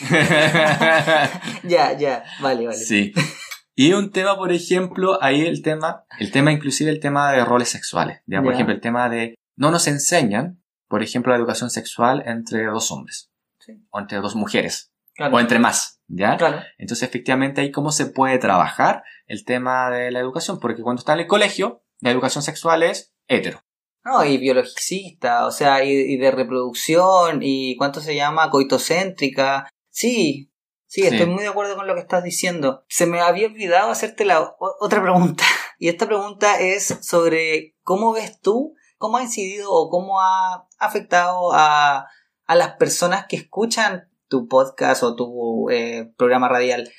<laughs> ya, ya, vale, vale. Sí. Y un tema, por ejemplo, ahí el tema, el tema inclusive el tema de roles sexuales, ¿ya? Por ejemplo, el tema de no nos enseñan, por ejemplo, la educación sexual entre dos hombres. O entre dos mujeres o entre más, ¿ya? Claro. Entonces, efectivamente, ahí cómo se puede trabajar el tema de la educación, porque cuando está en el colegio, la educación sexual es hetero. No, y biologicista, o sea, y, de reproducción, y cuánto se llama coitocéntrica. Sí, sí, estoy muy de acuerdo con lo que estás diciendo. Se me había olvidado hacerte la otra pregunta, <laughs> y esta pregunta es sobre cómo ves tú, cómo ha incidido o cómo ha afectado a, a las personas que escuchan tu podcast o tu eh, programa radial,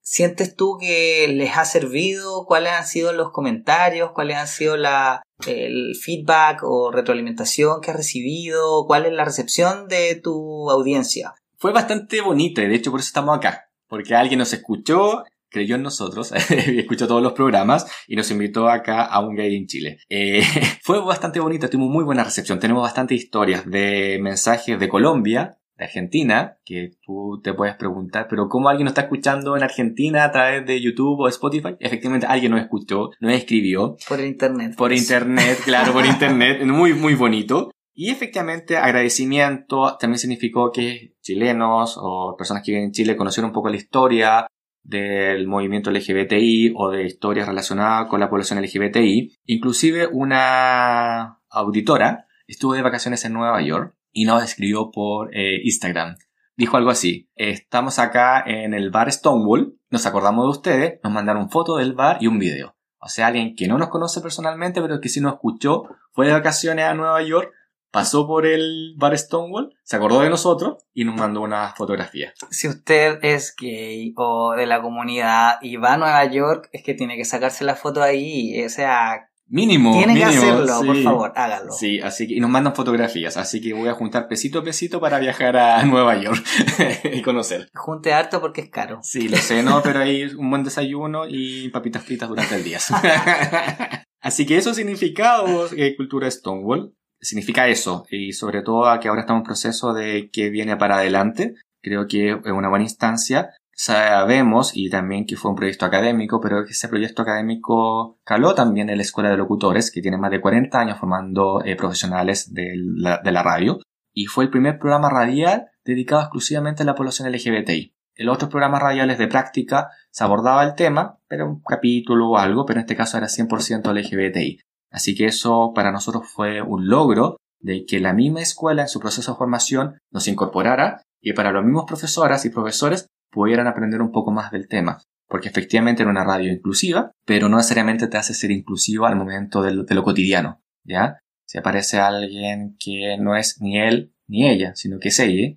¿sientes tú que les ha servido? ¿Cuáles han sido los comentarios? ¿Cuáles han sido la, el feedback o retroalimentación que has recibido? ¿Cuál es la recepción de tu audiencia? Fue bastante bonito y de hecho por eso estamos acá. Porque alguien nos escuchó, creyó en nosotros, <laughs> escuchó todos los programas y nos invitó acá a un gay en Chile. Eh, <laughs> fue bastante bonito, tuvimos muy buena recepción. Tenemos bastantes historias de mensajes de Colombia, de Argentina, que tú te puedes preguntar, pero ¿cómo alguien nos está escuchando en Argentina a través de YouTube o Spotify? Efectivamente, alguien nos escuchó, nos escribió. Por internet. Por pues. internet, claro, por <laughs> internet, muy, muy bonito. Y efectivamente, agradecimiento también significó que chilenos o personas que viven en Chile conocieron un poco la historia, del movimiento LGBTI o de historias relacionadas con la población LGBTI. Inclusive una auditora estuvo de vacaciones en Nueva York y nos escribió por eh, Instagram. Dijo algo así, estamos acá en el bar Stonewall, nos acordamos de ustedes, nos mandaron foto del bar y un video. O sea, alguien que no nos conoce personalmente, pero que sí nos escuchó, fue de vacaciones a Nueva York, pasó por el bar Stonewall, se acordó de nosotros y nos mandó una fotografía. Si usted es gay o de la comunidad y va a Nueva York, es que tiene que sacarse la foto ahí. O sea, Mínimo. Tiene que hacerlo, por favor, hágalo. Sí, así que, y nos mandan fotografías, así que voy a juntar pesito a pesito para viajar a <laughs> Nueva York <laughs> y conocer. Junte harto porque es caro. Sí, lo sé, no, pero hay un buen desayuno y papitas fritas durante el día. <laughs> así que eso significado eh, cultura Stonewall. Significa eso, y sobre todo que ahora estamos en proceso de que viene para adelante. Creo que es una buena instancia sabemos, y también que fue un proyecto académico, pero que ese proyecto académico caló también en la Escuela de Locutores, que tiene más de 40 años formando eh, profesionales de la, radio, y fue el primer programa radial dedicado exclusivamente a la población LGBTI. En los otros programas radiales de práctica se abordaba el tema, pero un capítulo o algo, pero en este caso era 100% LGBTI. Así que eso para nosotros fue un logro de que la misma escuela en su proceso de formación nos incorporara y para los mismos profesoras y profesores pudieran aprender un poco más del tema. Porque efectivamente era una radio inclusiva, pero no necesariamente te hace ser inclusiva al momento de lo, cotidiano, ¿ya? Si aparece alguien que no es ni él ni ella, sino que es ella,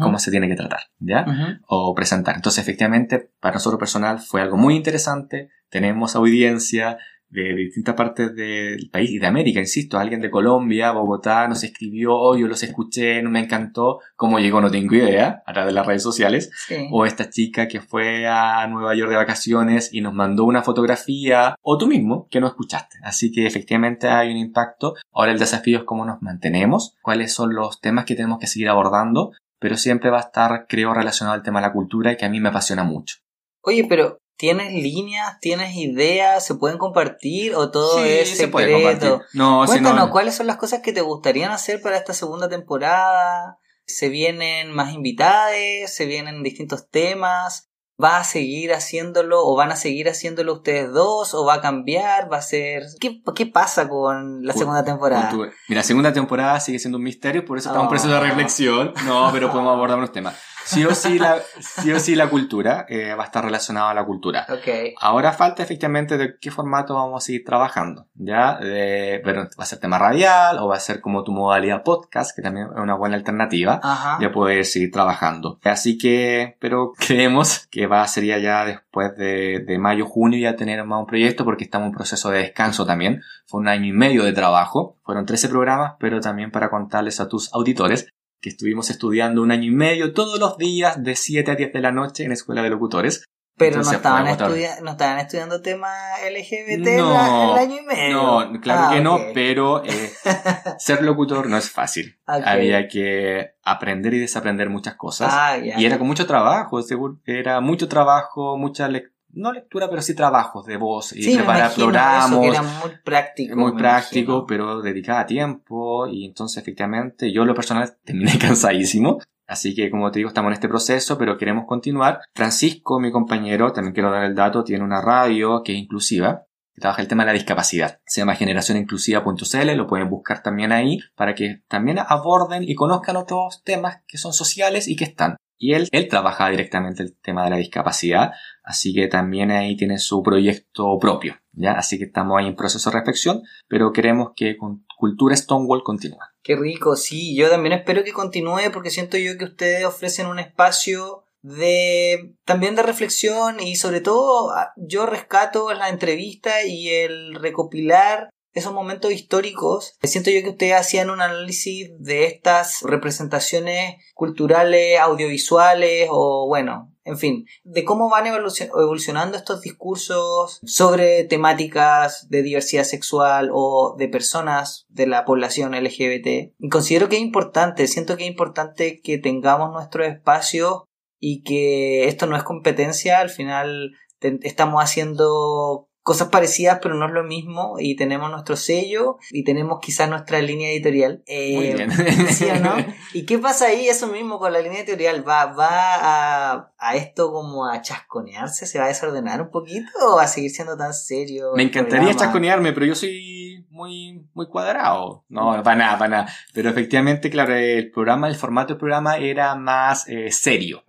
cómo se tiene que tratar, ¿ya? O presentar. Entonces, efectivamente, para nosotros personal fue algo muy interesante. Tenemos audiencia, de distintas partes del país y de América, insisto, alguien de Colombia, Bogotá, nos escribió, oh, yo los escuché, no me encantó, cómo llegó no tengo idea, a través de las redes sociales, o esta chica que fue a Nueva York de vacaciones y nos mandó una fotografía, o tú mismo, que no escuchaste. Así que efectivamente hay un impacto. Ahora el desafío es cómo nos mantenemos, cuáles son los temas que tenemos que seguir abordando, pero siempre va a estar, creo, relacionado al tema de la cultura y que a mí me apasiona mucho. Oye, pero ¿Tienes líneas? ¿Tienes ideas? ¿Se pueden compartir o todo es secreto? Se puede compartir. No, Cuéntanos, ¿cuáles son las cosas que te gustarían hacer para esta segunda temporada? ¿Se vienen más invitadas? ¿Se vienen distintos temas? ¿Va a seguir haciéndolo o van a seguir haciéndolo ustedes dos o va a cambiar? ¿Va a ser... ¿Qué, qué pasa con la segunda temporada? Mira, la segunda temporada sigue siendo un misterio, por eso estamos en proceso de ah. reflexión. No, pero podemos abordar unos temas sí o sí la, sí o sí la cultura eh, va a estar relacionada a la cultura. Okay. Ahora falta efectivamente de qué formato vamos a seguir trabajando, ¿ya? pero va a ser tema radial o va a ser como tu modalidad podcast, que también es una buena alternativa. Ajá. Ya puedes seguir trabajando. Así que, pero <laughs> creemos que va, sería ya después de, de mayo, junio ya tener más un proyecto porque estamos en proceso de descanso también. Fue un año y medio de trabajo. Fueron 13 programas, pero también para contarles a tus auditores que estuvimos estudiando un año y medio todos los días de 7 a 10 de la noche en Escuela de Locutores. Pero no estaban, no estaban estudiando temas LGBT no, el año y medio. No, claro ah, que no, pero eh, <laughs> ser locutor no es fácil. Había que aprender y desaprender muchas cosas. Ah, y era con mucho trabajo, era mucho trabajo, mucha lectura no lectura, pero sí trabajos de voz y preparar programas. Eso, era muy práctico. Muy práctico, pero dedicaba tiempo y entonces efectivamente yo lo personal <laughs> terminé cansadísimo. Así que como te digo, estamos en este proceso, pero queremos continuar. Francisco, mi compañero, también quiero dar el dato, tiene una radio que es inclusiva, que trabaja el tema de la discapacidad. Se llama generacioninclusiva.cl, lo pueden buscar también ahí para que también aborden y conozcan otros temas que son sociales y que están. Y él, él trabaja directamente el tema de la discapacidad, así que también ahí tiene su proyecto propio, ¿ya? Así que estamos ahí en proceso de reflexión, pero queremos que con Cultura Stonewall continúe. Qué rico, sí, yo también espero que continúe porque siento yo que ustedes ofrecen un espacio de también de reflexión y sobre todo ah, yo rescato la entrevista y el recopilar esos momentos históricos, siento yo que ustedes hacían un análisis de estas representaciones culturales, audiovisuales o bueno, en fin, de cómo van evolucionando estos discursos sobre temáticas de diversidad sexual o de personas de la población LGBT. Considero que es importante, siento que es importante que tengamos nuestro espacio y que esto no es competencia, al final estamos haciendo cosas parecidas, pero no es lo mismo, y tenemos nuestro sello y tenemos quizás nuestra línea editorial. Eh, Muy bien. ¿sí o no? <laughs> ¿Y qué pasa ahí? Eso mismo con la línea editorial. ¿Va, va a, a esto como a chasconearse? ¿Se va a desordenar un poquito o va a seguir siendo tan serio? Me encantaría chasconearme, pero yo soy muy, muy cuadrado. No, para nada, para nada. Pero efectivamente, claro, el programa, el formato del programa era más eh, serio.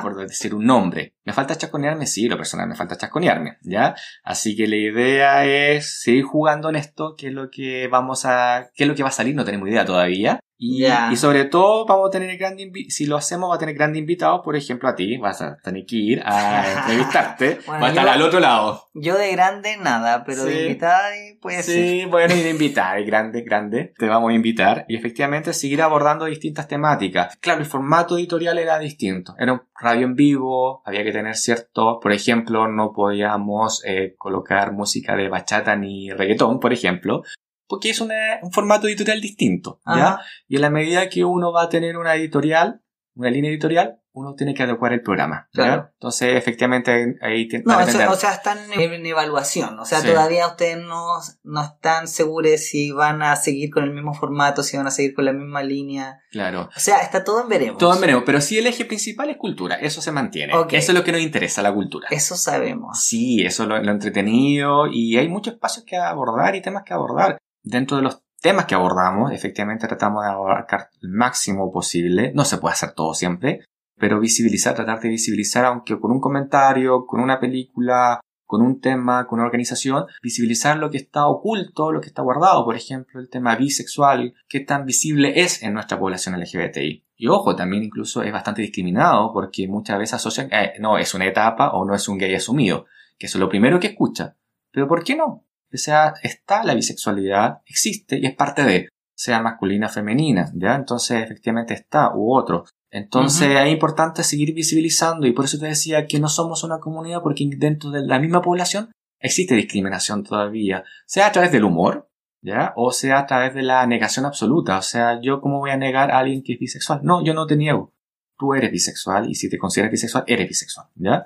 Por decir un nombre. ¿Me falta chasconearme? Sí, lo personal me falta chasconearme, ¿ya? Así que la idea es seguir jugando en esto, qué es lo que vamos a, qué es lo que va a salir, no tenemos idea todavía. Y, Ya. y sobre todo vamos a tener grandes si lo hacemos va a tener grandes invitados, por ejemplo a ti, vas a tener que ir a <laughs> entrevistarte, Bueno, va a estar yo- al otro lado. Yo de grande nada, pero de Sí. invitada eh, puede ser. Sí, bueno, y de <laughs> invitar, y grande, grande, te vamos a invitar y efectivamente seguir abordando distintas temáticas. Claro, el formato editorial era distinto, era un radio en vivo, había que tener cierto, por ejemplo, no podíamos eh, colocar música de bachata ni reggaetón, por ejemplo, porque es una- un formato editorial distinto, ¿ya? Ajá. Y en la medida que uno va a tener una editorial, una línea editorial, uno tiene que adecuar el programa. Claro. Entonces, efectivamente, ahí tiene No, eso- o sea, están en evaluación. O sea, Sí. todavía ustedes no, no están seguros si van a seguir con el mismo formato, si van a seguir con la misma línea. Claro. O sea, está todo en veremos. Todo en veremos, pero sí el eje principal es cultura, eso se mantiene. Ok. Eso es lo que nos interesa, la cultura. Eso sabemos. Sí, eso es lo, lo entretenido y hay muchos espacios que abordar y temas que abordar. Dentro de los temas que abordamos, efectivamente tratamos de abarcar el máximo posible. No se puede hacer todo siempre, pero visibilizar, tratar de visibilizar, aunque con un comentario, con una película, con un tema, con una organización, visibilizar lo que está oculto, lo que está guardado. Por ejemplo, el tema bisexual, qué tan visible es en nuestra población LGBTI. Y ojo, también incluso es bastante discriminado porque muchas veces asocian, eh, no, es una etapa o no es un gay asumido, que eso es lo primero que escucha. Pero ¿por qué no? O sea, está la bisexualidad, existe y es parte de, sea masculina o femenina, ¿ya? Entonces efectivamente está, u otro. Entonces es importante seguir visibilizando y por eso te decía que no somos una comunidad porque dentro de la misma población existe discriminación todavía, sea a través del humor, ¿ya? O sea a través de la negación absoluta, o sea, yo cómo voy a negar a alguien que es bisexual? No, yo no te niego. Tú eres bisexual y si te consideras bisexual, eres bisexual, ¿ya?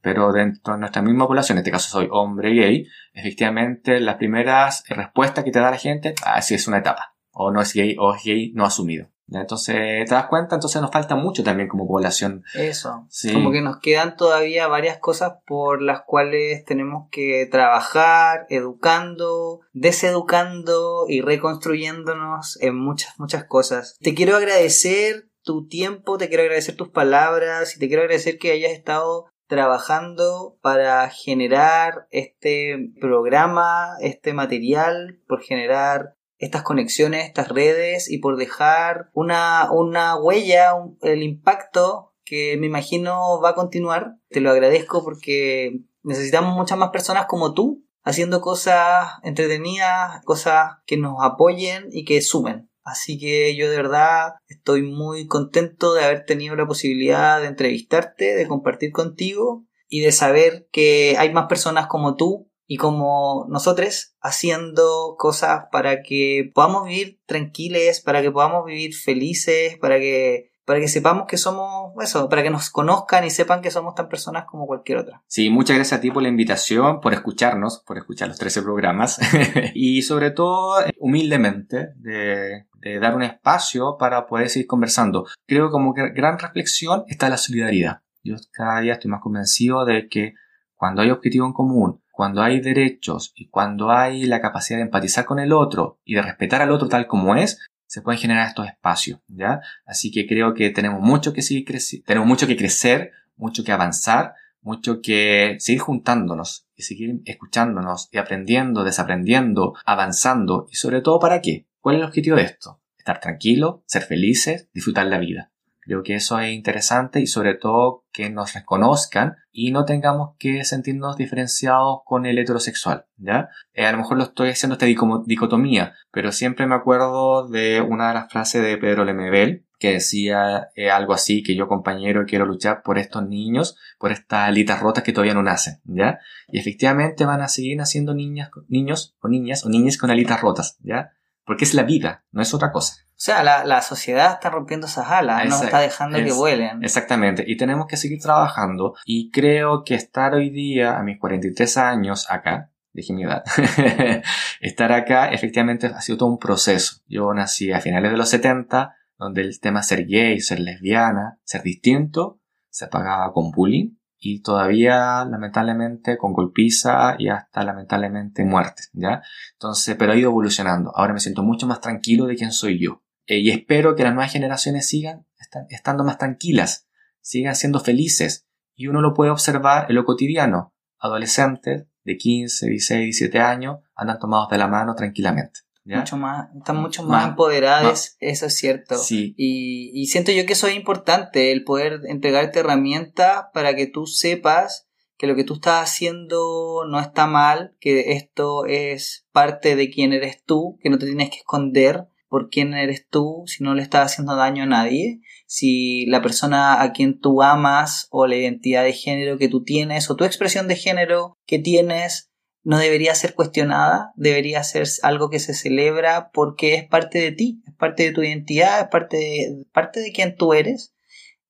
Pero dentro de nuestra misma población, en este caso soy hombre gay, efectivamente las primeras respuestas que te da la gente, ah, sí es una etapa, o no es gay, o es gay no asumido. Entonces, ¿te das cuenta? Entonces nos falta mucho también como población. Eso. Sí. Como que nos quedan todavía varias cosas por las cuales tenemos que trabajar, educando, deseducando y reconstruyéndonos en muchas, muchas cosas. Te quiero agradecer tu tiempo, te quiero agradecer tus palabras y te quiero agradecer que hayas estado trabajando para generar este programa, este material, por generar estas conexiones, estas redes y por dejar una, una huella, el impacto que me imagino va a continuar. Te lo agradezco porque necesitamos muchas más personas como tú haciendo cosas entretenidas, cosas que nos apoyen y que sumen. Así que yo de verdad estoy muy contento de haber tenido la posibilidad de entrevistarte, de compartir contigo y de saber que hay más personas como tú y como nosotros haciendo cosas para que podamos vivir tranquiles, para que podamos vivir felices, para que para que sepamos que somos eso, para que nos conozcan y sepan que somos tan personas como cualquier otra. Sí, muchas gracias a ti por la invitación, por escucharnos, por escuchar los 13 programas <laughs> y sobre todo humildemente de, de dar un espacio para poder seguir conversando. Creo que como que gran reflexión está la solidaridad. Yo cada día estoy más convencido de que cuando hay objetivo en común, cuando hay derechos y cuando hay la capacidad de empatizar con el otro y de respetar al otro tal como es, se pueden generar estos espacios, ¿ya? Así que creo que tenemos mucho que seguir tenemos mucho que crecer, mucho que avanzar, mucho que seguir juntándonos y seguir escuchándonos y aprendiendo, desaprendiendo, avanzando y sobre todo para qué? ¿Cuál es el objetivo de esto? Estar tranquilo, ser felices, disfrutar la vida. Creo que eso es interesante y sobre todo que nos reconozcan y no tengamos que sentirnos diferenciados con el heterosexual, ¿ya? Eh, a lo mejor lo estoy haciendo esta dicotomía, pero siempre me acuerdo de una de las frases de Pedro Lemebel que decía eh, algo así, que yo compañero quiero luchar por estos niños, por estas alitas rotas que todavía no nacen, ¿ya? Y efectivamente van a seguir naciendo niñas, niños o niñas o niñas con alitas rotas, ¿ya? Porque es la vida, no es otra cosa. O sea, la, la sociedad está rompiendo esas alas, no está dejando que Es- vuelen. Exactamente, y tenemos que seguir trabajando y creo que estar hoy día a mis 43 años acá, dije mi edad, <laughs> estar acá efectivamente ha sido todo un proceso. Yo nací a finales de los 70, donde el tema ser gay, ser lesbiana, ser distinto, se pagaba con bullying y todavía lamentablemente con golpiza y hasta lamentablemente muerte, ¿ya? Entonces, pero ha ido evolucionando. Ahora me siento mucho más tranquilo de quién soy yo. Eh, y espero que las nuevas generaciones sigan estando más tranquilas, sigan siendo felices. Y uno lo puede observar en lo cotidiano. Adolescentes de 15, 16, 17 años andan tomados de la mano tranquilamente. Mucho más, están mucho más, empoderadas, eso es cierto. Sí. Y, y siento yo que eso es importante, el poder entregarte herramientas para que tú sepas que lo que tú estás haciendo no está mal, que esto es parte de quién eres tú, que no te tienes que esconder por quién eres tú, si no le estás haciendo daño a nadie, si la persona a quien tú amas o la identidad de género que tú tienes o tu expresión de género que tienes no debería ser cuestionada, debería ser algo que se celebra porque es parte de ti, es parte de tu identidad, es parte de, parte de quien tú eres.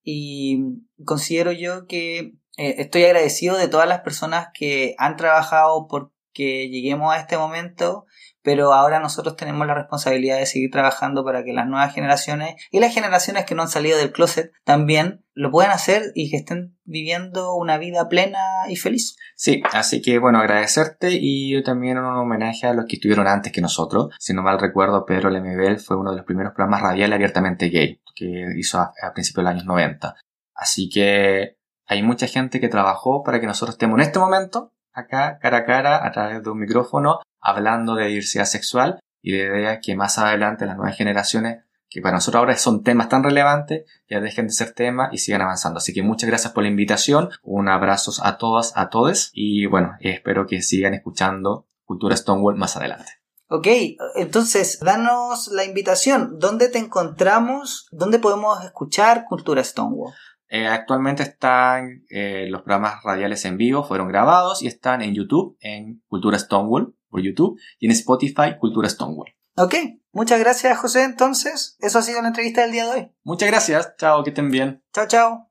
Y considero yo que eh, estoy agradecido de todas las personas que han trabajado porque lleguemos a este momento, pero ahora nosotros tenemos la responsabilidad de seguir trabajando para que las nuevas generaciones y las generaciones que no han salido del closet también lo puedan hacer y que estén viviendo una vida plena y feliz. Sí, así que bueno, agradecerte y también un homenaje a los que estuvieron antes que nosotros. Si no mal recuerdo, Pedro Lemebel fue uno de los primeros programas radiales abiertamente gay que hizo a, a principios de los años 90. Así que hay mucha gente que trabajó para que nosotros estemos en este momento acá cara a cara a través de un micrófono hablando de diversidad sexual y de ideas que más adelante las nuevas generaciones, que para nosotros ahora son temas tan relevantes, ya dejen de ser temas y sigan avanzando. Así que muchas gracias por la invitación, un abrazo a todas, a todos y bueno, espero que sigan escuchando Cultura Stonewall más adelante. Ok, entonces, danos la invitación. ¿Dónde te encontramos? ¿Dónde podemos escuchar Cultura Stonewall? Eh, actualmente están eh, los programas radiales en vivo, fueron grabados y están en YouTube, en Cultura Stonewall por YouTube y en Spotify Cultura Stonewall. Ok, muchas gracias José. Entonces, eso ha sido la entrevista del día de hoy. Muchas gracias. Chao, que estén bien. Chao, chao.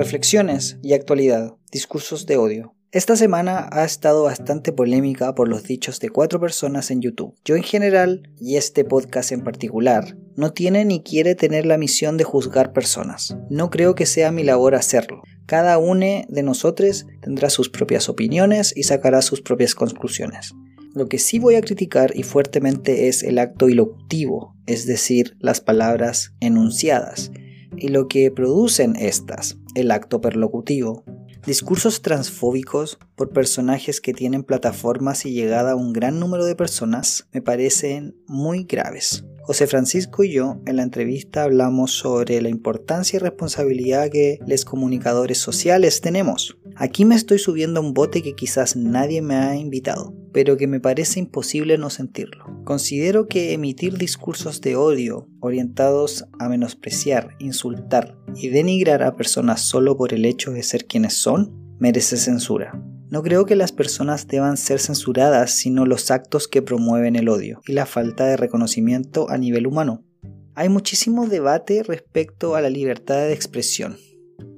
Reflexiones y actualidad. Discursos de odio. Esta semana ha estado bastante polémica por los dichos de cuatro personas en YouTube. Yo en general, y este podcast en particular, no tiene ni quiere tener la misión de juzgar personas. No creo que sea mi labor hacerlo. Cada uno de nosotros tendrá sus propias opiniones y sacará sus propias conclusiones. Lo que sí voy a criticar y fuertemente es el acto ilocutivo, es decir, las palabras enunciadas, y lo que producen estas, el acto perlocutivo, Discursos transfóbicos por personajes que tienen plataformas y llegada a un gran número de personas me parecen muy graves. José Francisco y yo en la entrevista hablamos sobre la importancia y responsabilidad que los comunicadores sociales tenemos. Aquí me estoy subiendo a un bote que quizás nadie me ha invitado, pero que me parece imposible no sentirlo. Considero que emitir discursos de odio orientados a menospreciar, insultar y denigrar a personas solo por el hecho de ser quienes son merece censura. No creo que las personas deban ser censuradas, sino los actos que promueven el odio y la falta de reconocimiento a nivel humano. Hay muchísimo debate respecto a la libertad de expresión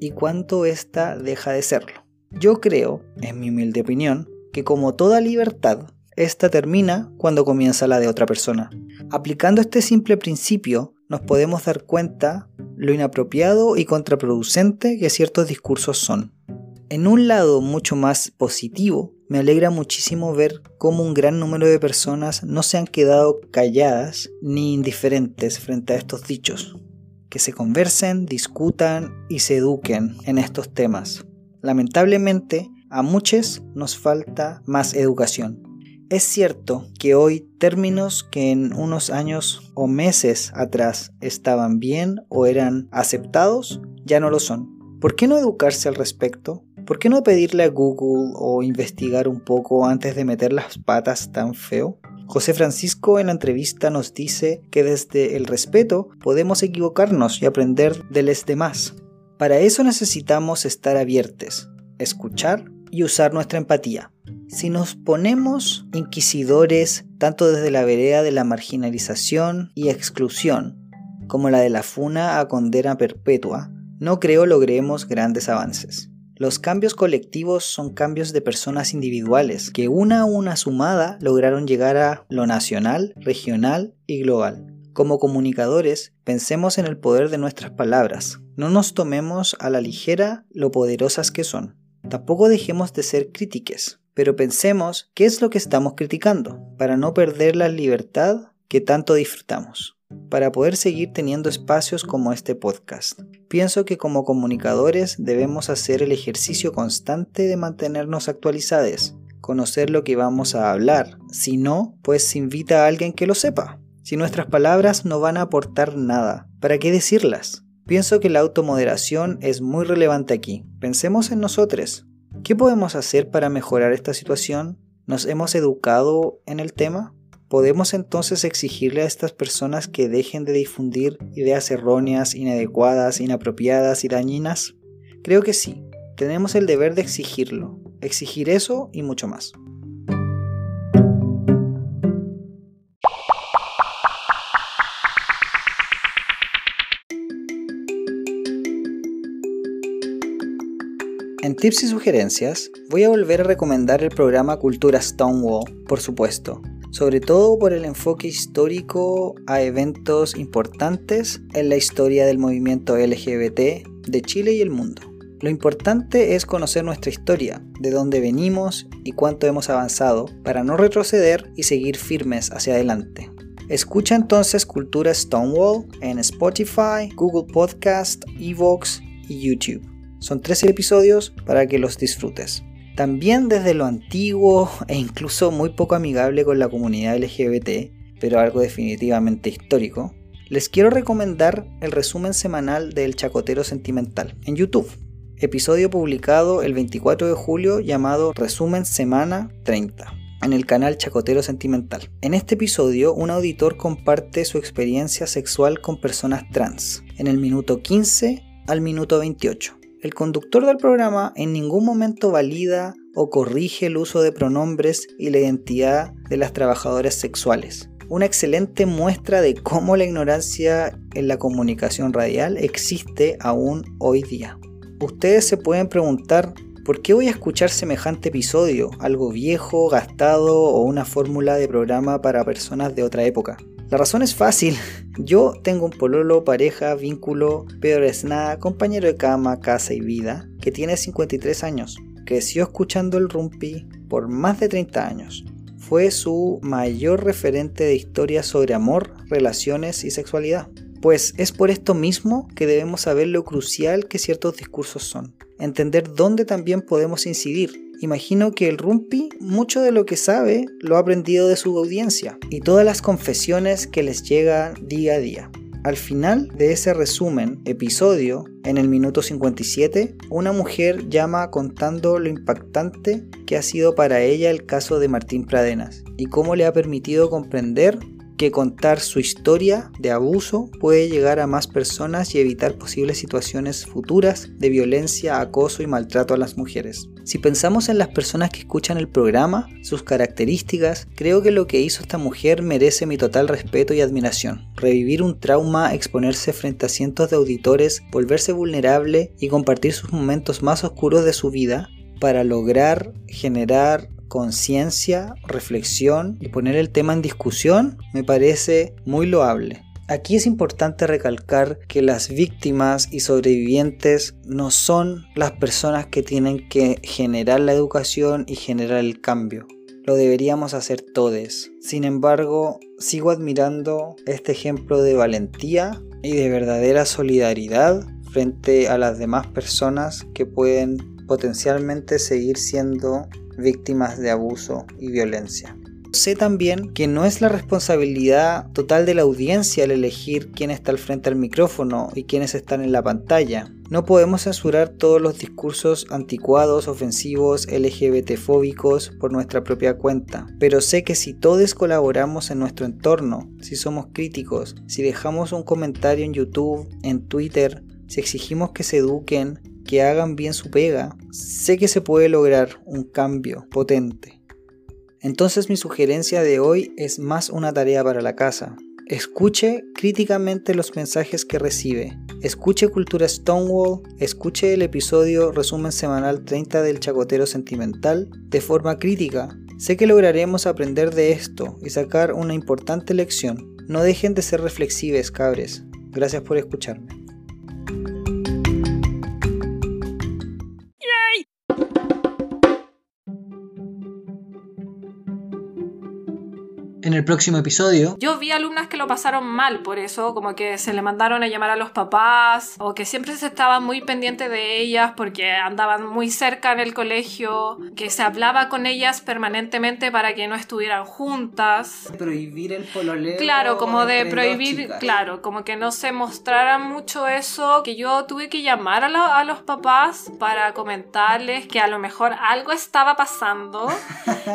y cuánto ésta deja de serlo. Yo creo, en mi humilde opinión, que como toda libertad, esta termina cuando comienza la de otra persona. Aplicando este simple principio, nos podemos dar cuenta lo inapropiado y contraproducente que ciertos discursos son. En un lado mucho más positivo, me alegra muchísimo ver cómo un gran número de personas no se han quedado calladas ni indiferentes frente a estos dichos. Que se conversen, discutan y se eduquen en estos temas. Lamentablemente, a muchos nos falta más educación. Es cierto que hoy términos que en unos años o meses atrás estaban bien o eran aceptados, ya no lo son. ¿Por qué no educarse al respecto? ¿Por qué no pedirle a Google o investigar un poco antes de meter las patas tan feo? José Francisco en la entrevista nos dice que desde el respeto podemos equivocarnos y aprender de los demás. Para eso necesitamos estar abiertos, escuchar y usar nuestra empatía. Si nos ponemos inquisidores tanto desde la vereda de la marginalización y exclusión, como la de la funa a condena perpetua, no creo logremos grandes avances. Los cambios colectivos son cambios de personas individuales que una a una sumada lograron llegar a lo nacional, regional y global. Como comunicadores, pensemos en el poder de nuestras palabras. No nos tomemos a la ligera lo poderosas que son. Tampoco dejemos de ser crítiques, pero pensemos qué es lo que estamos criticando, para no perder la libertad que tanto disfrutamos para poder seguir teniendo espacios como este podcast. Pienso que como comunicadores debemos hacer el ejercicio constante de mantenernos actualizados, conocer lo que vamos a hablar. Si no, pues invita a alguien que lo sepa. Si nuestras palabras no van a aportar nada, ¿para qué decirlas? Pienso que la automoderación es muy relevante aquí. Pensemos en nosotros. ¿Qué podemos hacer para mejorar esta situación? ¿Nos hemos educado en el tema? ¿Podemos entonces exigirle a estas personas que dejen de difundir ideas erróneas, inadecuadas, inapropiadas y dañinas? Creo que sí. Tenemos el deber de exigirlo. Exigir eso y mucho más. En tips y sugerencias, voy a volver a recomendar el programa Cultura Stonewall, por supuesto, sobre todo por el enfoque histórico a eventos importantes en la historia del movimiento LGBT de Chile y el mundo. Lo importante es conocer nuestra historia, de dónde venimos y cuánto hemos avanzado, para no retroceder y seguir firmes hacia adelante. Escucha entonces Cultura Stonewall en Spotify, Google Podcast, Evox y YouTube. Son 13 episodios para que los disfrutes. También desde lo antiguo e incluso muy poco amigable con la comunidad LGBT, pero algo definitivamente histórico, les quiero recomendar el resumen semanal del Chacotero Sentimental en YouTube. Episodio publicado el 24 de julio llamado Resumen Semana 30 en el canal Chacotero Sentimental. En este episodio, un auditor comparte su experiencia sexual con personas trans, en el minuto 15 al minuto 28. El conductor del programa en ningún momento valida o corrige el uso de pronombres y la identidad de las trabajadoras sexuales. Una excelente muestra de cómo la ignorancia en la comunicación radial existe aún hoy día. Ustedes se pueden preguntar, ¿por qué voy a escuchar semejante episodio? ¿Algo viejo, gastado o una fórmula de programa para personas de otra época? La razón es fácil. Yo tengo un pololo, pareja, vínculo, peor es nada, compañero de cama, casa y vida, que tiene 53 años. Creció escuchando el rumpi por más de 30 años. Fue su mayor referente de historias sobre amor, relaciones y sexualidad. Pues es por esto mismo que debemos saber lo crucial que ciertos discursos son. Entender dónde también podemos incidir imagino que el Rumpi mucho de lo que sabe lo ha aprendido de su audiencia y todas las confesiones que les llegan día a día. Al final de ese resumen, episodio, en el minuto 57, una mujer llama contando lo impactante que ha sido para ella el caso de Martín Pradenas y cómo le ha permitido comprender que contar su historia de abuso puede llegar a más personas y evitar posibles situaciones futuras de violencia, acoso y maltrato a las mujeres. Si pensamos en las personas que escuchan el programa, sus características, creo que lo que hizo esta mujer merece mi total respeto y admiración. Revivir un trauma, exponerse frente a cientos de auditores, volverse vulnerable y compartir sus momentos más oscuros de su vida para lograr generar conciencia, reflexión y poner el tema en discusión me parece muy loable. Aquí es importante recalcar que las víctimas y sobrevivientes no son las personas que tienen que generar la educación y generar el cambio. Lo deberíamos hacer todos. Sin embargo, sigo admirando este ejemplo de valentía y de verdadera solidaridad frente a las demás personas que pueden potencialmente seguir siendo víctimas de abuso y violencia. Sé también que no es la responsabilidad total de la audiencia el elegir quién está al frente del micrófono y quiénes están en la pantalla. No podemos censurar todos los discursos anticuados, ofensivos, LGBT-fóbicos por nuestra propia cuenta, pero sé que si todos colaboramos en nuestro entorno, si somos críticos, si dejamos un comentario en YouTube, en Twitter, si exigimos que se eduquen, que hagan bien su pega, sé que se puede lograr un cambio potente. Entonces mi sugerencia de hoy es más una tarea para la casa. Escuche críticamente los mensajes que recibe. Escuche Cultura Stonewall, escuche el episodio resumen semanal 30 del Chacotero Sentimental de forma crítica. Sé que lograremos aprender de esto y sacar una importante lección. No dejen de ser reflexivos, cabres. Gracias por escucharme. En el próximo episodio. Yo vi alumnas que lo pasaron mal por eso, como que se le mandaron a llamar a los papás, o que siempre se estaban muy pendientes de ellas porque andaban muy cerca en el colegio, que se hablaba con ellas permanentemente para que no estuvieran juntas. Prohibir el pololeo. Claro, como de prohibir, claro, como que no se mostrara mucho eso, que yo tuve que llamar a, a los papás para comentarles que a lo mejor algo estaba pasando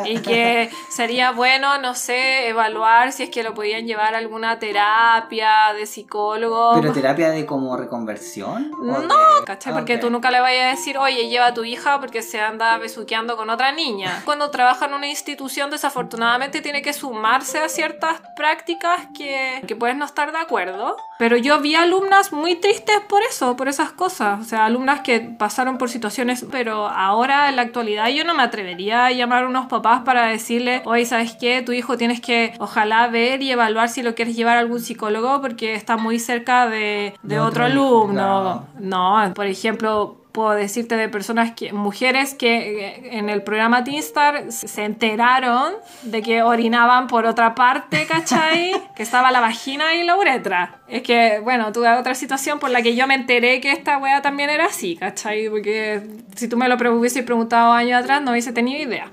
y que <laughs> sería bueno, no sé, evaluar si es que lo podían llevar a alguna terapia de psicólogo. ¿Pero terapia de como reconversión? No, ¿cachai? Porque tú nunca le vayas a decir, oye, lleva a tu hija porque se anda besuqueando con otra niña. <laughs> Cuando trabaja en una institución, desafortunadamente tiene que sumarse a ciertas prácticas que, que puedes no estar de acuerdo. Pero yo vi alumnas muy tristes por eso, por esas cosas. O sea, alumnas que pasaron por situaciones, pero ahora en la actualidad yo no me atrevería a llamar a unos papás para decirle, oye, ¿sabes qué? Tu hijo tienes que ojalá ver y evaluar si lo quieres llevar a algún psicólogo porque está muy cerca de, otro, alumno. No, por ejemplo, puedo decirte de personas que, mujeres que eh, en el programa Teenstar se enteraron de que orinaban por otra parte, ¿cachai? <laughs> que estaba la vagina y la uretra. Es que, bueno, tuve otra situación por la que yo me enteré que esta wea también era así, ¿cachai? Porque si tú me lo hubieses preguntado años atrás no hubiese tenido idea.